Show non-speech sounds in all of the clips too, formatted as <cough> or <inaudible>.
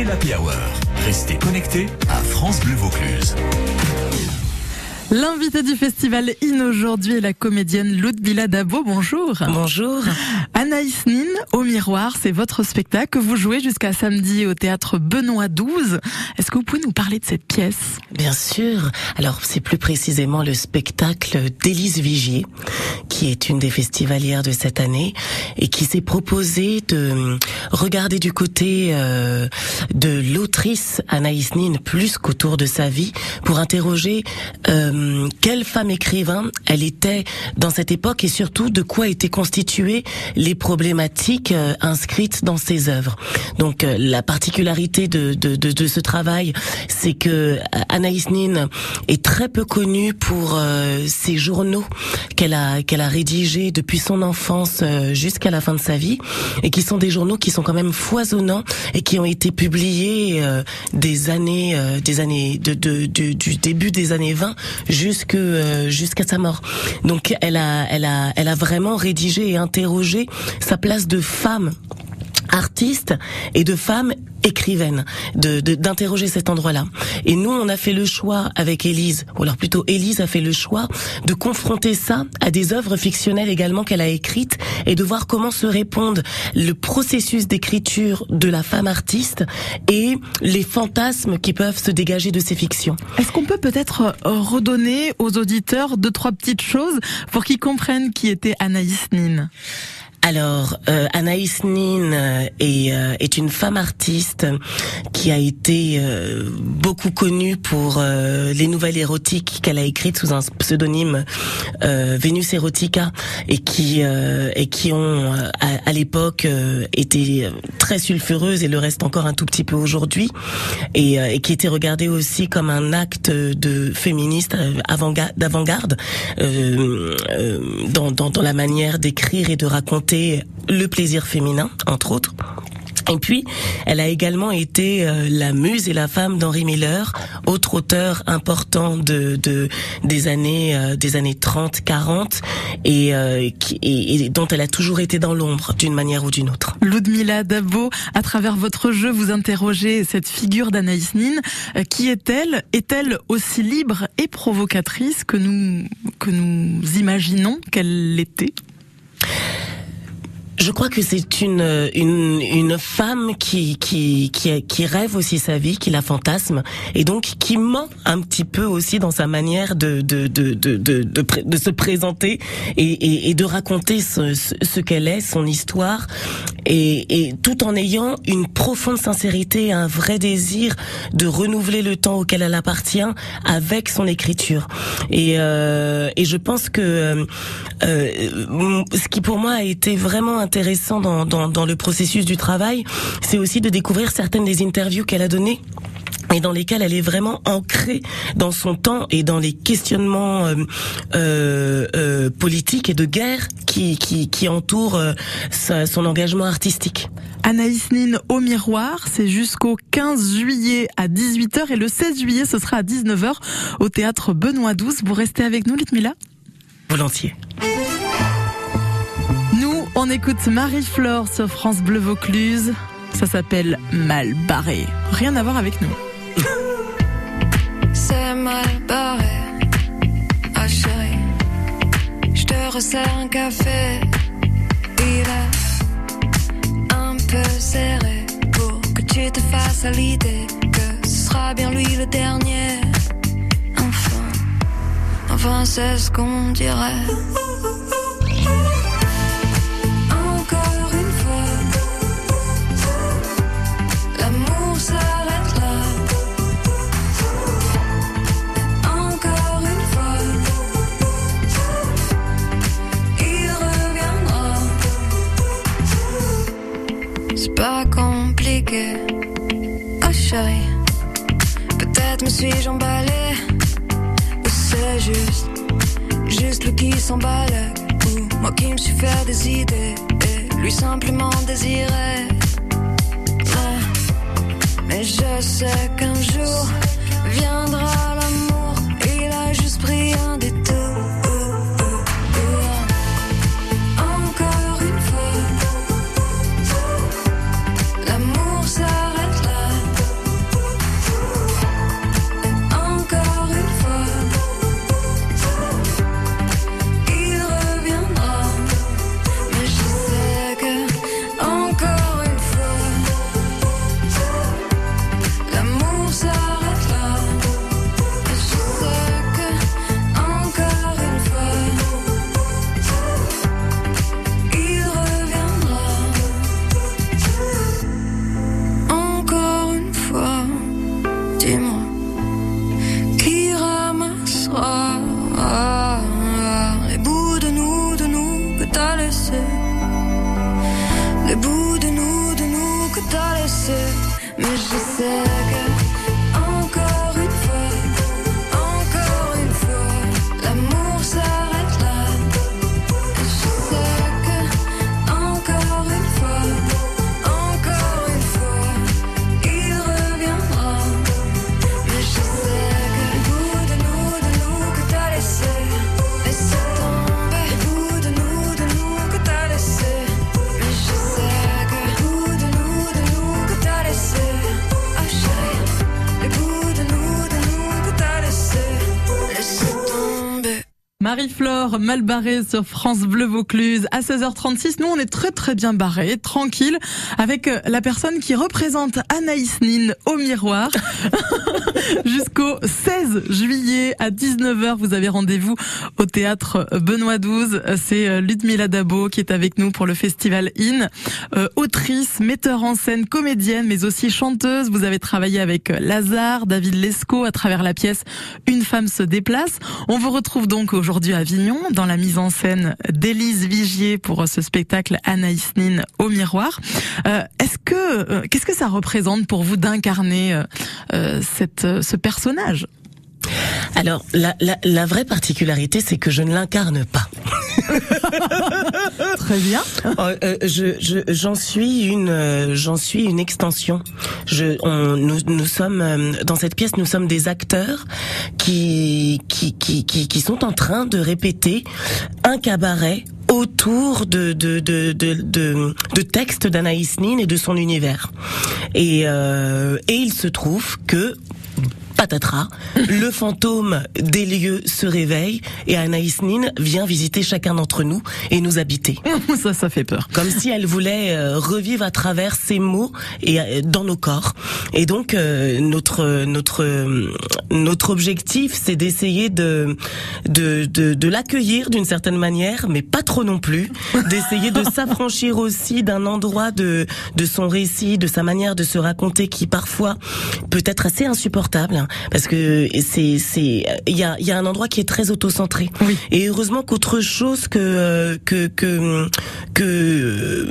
c'est l'Happy Hour. Restez connectés à France Bleu Vaucluse. L'invité du festival In aujourd'hui est la comédienne Ludmilla Dabo. Bonjour. Bonjour. Anaïs Nin au miroir, c'est votre spectacle que vous jouez jusqu'à samedi au théâtre Benoît 12. Est-ce que vous pouvez nous parler de cette pièce? Bien sûr. Alors, c'est plus précisément le spectacle d'Élise Vigier, qui est une des festivalières de cette année et qui s'est proposé de regarder du côté euh, de l'autrice Anaïs Nin plus qu'autour de sa vie pour interroger euh, euh, quelle femme écrivain elle était dans cette époque et surtout de quoi étaient constituées les problématiques euh, inscrites dans ses œuvres. Donc euh, la particularité de, de, de, de ce travail, c'est que Anaïs Nin est très peu connue pour ses journaux qu'elle a qu'elle a rédigés depuis son enfance jusqu'à la fin de sa vie et qui sont des journaux qui sont quand même foisonnants et qui ont été publiés des années des années de, de, du début des années 20 jusque euh, jusqu'à sa mort. Donc elle a elle a elle a vraiment rédigé et interrogé sa place de femme artiste et de femme écrivaine, de d'interroger cet endroit-là. Et nous, on a fait le choix avec Élise, ou alors plutôt Élise a fait le choix de confronter ça à des œuvres fictionnelles également qu'elle a écrites et de voir comment se répondent le processus d'écriture de la femme artiste et les fantasmes qui peuvent se dégager de ces fictions. Est-ce qu'on peut peut-être euh, redonner aux auditeurs deux trois petites choses pour qu'ils comprennent qui était Anaïs Nin alors, euh, Anaïs Nin euh, est, euh, est une femme artiste qui a été euh, beaucoup connue pour les nouvelles érotiques qu'elle a écrites sous un pseudonyme Vénus Erotica et qui et qui ont à, l'époque été très sulfureuses et le reste encore un tout petit peu aujourd'hui et, et, qui étaient regardées aussi comme un acte de féministe d'avant-garde dans, dans, dans la manière d'écrire et de raconter le plaisir féminin, entre autres. Et puis, elle a également été euh, la muse et la femme d'Henri Miller, autre auteur important de, de des années euh, des années 30, 40 et, euh, et, dont elle a toujours été dans l'ombre d'une manière ou d'une autre. Ludmila Dabo, à travers votre jeu, vous interrogez cette figure d'Anaïs Nin. qui est-elle Est-elle aussi libre et provocatrice que nous que nous imaginons qu'elle l'était? Je crois que c'est une, une une femme qui qui qui qui rêve aussi sa vie, qui la fantasme et donc qui ment un petit peu aussi dans sa manière de de de de de, de, se présenter et, et, et de raconter ce, ce, qu'elle est, son histoire et, et tout en ayant une profonde sincérité, un vrai désir de renouveler le temps auquel elle appartient avec son écriture. Et euh, et je pense que euh, euh ce qui pour moi a été vraiment intéressant dans, dans, dans le processus du travail, c'est aussi de découvrir certaines des interviews qu'elle a données et dans lesquelles elle est vraiment ancrée dans son temps et dans les questionnements euh, euh, euh politiques et de guerre qui, qui, qui entourent son engagement artistique. Anaïs Nin au miroir, c'est jusqu'au 15 juillet à 18h et le 16 juillet ce sera à 19h au théâtre Benoît XII. Vous restez avec nous Litmila Volontiers. On écoute Marie-Flore sur France Bleu Vaucluse. Ça s'appelle Mal barré. Rien à voir avec nous. <laughs> C'est mal barré. Ah chérie, je te resserre un café. Il est un peu serré pour que tu te fasses à l'idée que ce sera bien lui le dernier. Enfin, enfin c'est ce qu'on dirait. Suis-je emballé. Ou c'est juste, juste lui qui s'emballe. Ou moi qui me suis fait des idées. Et lui simplement désiré. Mais je sais qu'un jour viendra l'amour. Il a juste pris un détour. Marie-Flore mal barrée sur France Bleu Vaucluse à 16h36. Nous, on est très très bien barrés, tranquille, avec euh, la personne qui représente Anaïs Nin au miroir. <laughs> Jusqu'au 16 juillet à 19h, vous avez rendez-vous au théâtre Benoît XII. C'est euh, Ludmila Dabo qui est avec nous pour le festival IN. Euh, autrice, metteur en scène, comédienne, mais aussi chanteuse. Vous avez travaillé avec Lazare, David Lescaut à travers la pièce Une femme se déplace. On vous retrouve donc aujourd'hui à Avignon dans la mise en scène d'Élise Vigier pour ce spectacle Anaïs Nin au miroir. Euh, est-ce que euh, qu'est-ce que ça représente pour vous d'incarner euh, euh cette ce personnage? Alors, la, la, vraie particularité, c'est que je ne l'incarne pas. <laughs> Très bien. Euh, euh, je, j'en suis une, euh, j'en suis une extension. Je, on, nous, nous sommes dans cette pièce, nous sommes des acteurs qui, qui, qui, qui, qui sont en train de répéter un cabaret autour de de de de, de, textes d'Anaïs Nin et de son univers. Et et il se trouve que patatras, le fantôme des lieux se réveille et Anaïs Nin vient visiter chacun d'entre nous et nous habiter. <laughs> ça, ça fait peur. Comme si elle voulait euh, revivre à travers ses mots et euh, dans nos corps. Et donc euh, notre notre notre objectif, c'est d'essayer de de de, de l'accueillir d'une certaine manière, mais pas trop non plus. D'essayer de <laughs> s'affranchir aussi d'un endroit de de son récit, de sa manière de se raconter, qui parfois peut être assez insupportable. Parce que c'est c'est il y a il y a un endroit qui est très autocentré. Oui. Et heureusement qu'autre chose que que que que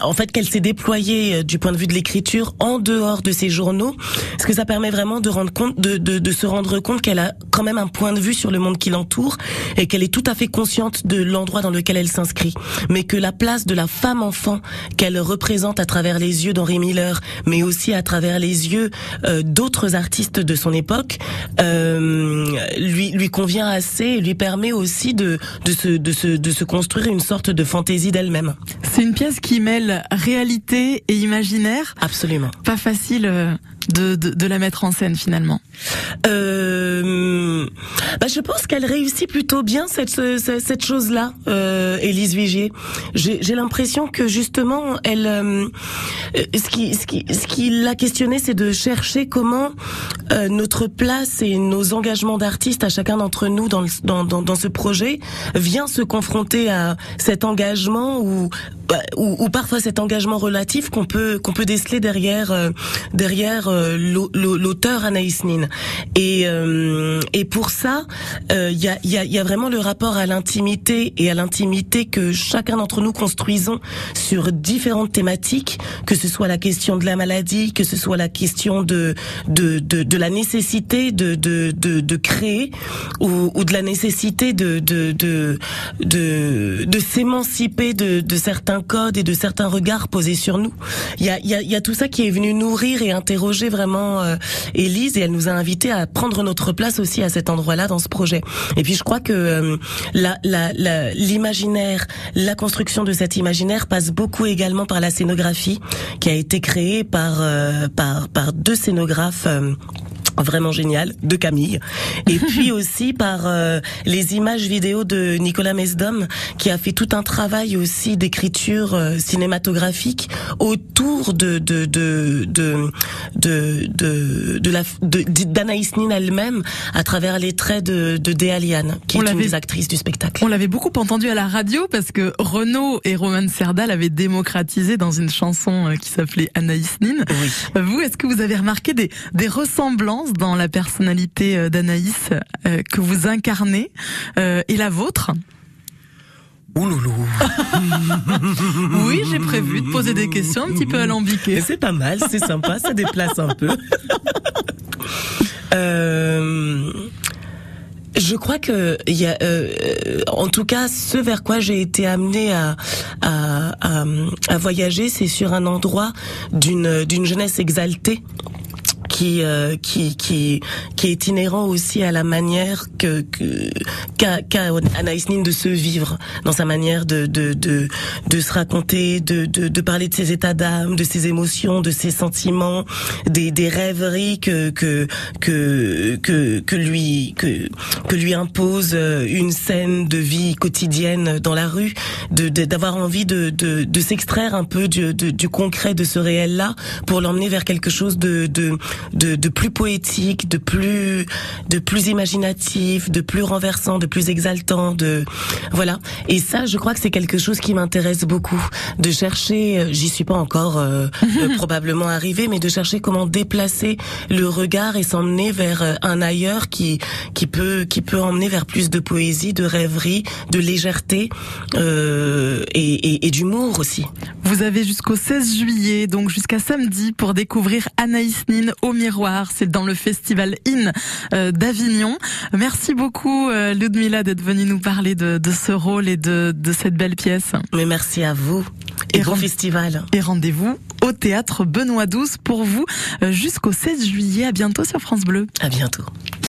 en fait qu'elle s'est déployée euh, du point de vue de l'écriture en dehors de ses journaux, parce que ça permet vraiment de rendre compte de de, de se rendre compte qu'elle a quand même un point de vue sur le monde qui l'entoure et qu'elle est tout à fait consciente de l'endroit dans lequel elle s'inscrit, mais que la place de la femme enfant qu'elle représente à travers les yeux d'Henri Miller, mais aussi à travers les yeux euh, d'autres artistes de son époque euh, lui lui convient assez et lui permet aussi de de se de se de se construire une sorte de fantaisie d'elle-même. C'est une pièce qui mêle réalité et imaginaire. Absolument. Pas facile euh, de, de, de, la mettre en scène finalement euh, bah Je pense qu'elle réussit plutôt bien cette, cette, cette chose-là, euh, Élise Vigier. J'ai l'impression que justement, elle, euh, ce qui, ce qui, ce qui l'a questionné, c'est de chercher comment euh, notre place et nos engagements d'artistes à chacun d'entre nous dans, le, dans, dans, ce projet vient se confronter à cet engagement ou, bah, ou, ou parfois cet engagement relatif qu'on peut qu'on peut déceler derrière euh, derrière l'auteur Anaïs Nin. Et, euh, et pour ça, il euh, y, a, y, y, a, vraiment le rapport à l'intimité et à l'intimité que chacun d'entre nous construisons sur différentes thématiques, que ce soit la question de la maladie, que ce soit la question de de, de, la nécessité de, de, de, de créer ou, ou, de la nécessité de de, de, de, s'émanciper de, de certains codes et de certains regards posés sur nous. Il y a, y, y a tout ça qui est venu nourrir et interroger vraiment euh, Élise et elle nous a invité à prendre notre place aussi à cet endroit-là dans ce projet. Et puis je crois que euh, l'imaginaire, la, la, construction de cet imaginaire passe beaucoup également par la scénographie qui a été créée par euh, par par deux scénographes vraiment génial de Camille et <laughs> puis aussi par euh, les images vidéo de Nicolas Mesdom qui a fait tout un travail aussi d'écriture euh, cinématographique autour de de de de de de, de la d'Anaïs Nin elle-même à travers les traits de de Déa qui on est une des actrices du spectacle. On l'avait beaucoup entendu à la radio parce que Renaud et Roman Serda l'avaient démocratisé dans une chanson euh, qui s'appelait Anaïs Nin. Oui. Vous est-ce que vous avez remarqué des des ressemblances dans la personnalité euh, d'Anaïs euh, que vous incarnez euh, et la vôtre? Ouloulou. <laughs> oui, j'ai prévu de poser des questions un petit peu alambiquées. C'est pas mal, c'est sympa, ça déplace un peu. euh, je crois que il y a, euh, en tout cas, ce vers quoi j'ai été amenée à, à, à, à voyager, c'est sur un endroit d'une d'une jeunesse exaltée qui euh, qui qui qui est inhérent aussi à la manière que qu'a qu'a Anaïs Nin de se vivre dans sa manière de de de, de se raconter, de, de de parler de ses états d'âme, de ses émotions, de ses sentiments, des des rêveries que que que que, que lui que que lui impose une scène de vie quotidienne dans la rue, de d'avoir envie de de, de s'extraire un peu du, du concret de ce réel là pour l'emmener vers quelque chose de, de de de plus poétique, de plus de plus imaginatif, de plus renversant, de plus exaltant, de voilà. Et ça, je crois que c'est quelque chose qui m'intéresse beaucoup, de chercher. Euh, j'y suis pas encore euh, euh, <laughs> probablement arrivé, mais de chercher comment déplacer le regard et s'emmener vers un ailleurs qui qui peut qui peut emmener vers plus de poésie, de rêverie, de légèreté euh, et, et, et d'humour aussi. Vous avez jusqu'au 16 juillet, donc jusqu'à samedi, pour découvrir Anaïs Nin au miroir. C'est dans le festival IN euh, d'Avignon. Merci beaucoup euh, Ludmila d'être venue nous parler de, de, ce rôle et de, de cette belle pièce. Mais merci à vous et, et bon festival. Et rendez-vous au théâtre Benoît XII pour vous euh, jusqu'au 16 juillet. À bientôt sur France Bleu. À bientôt.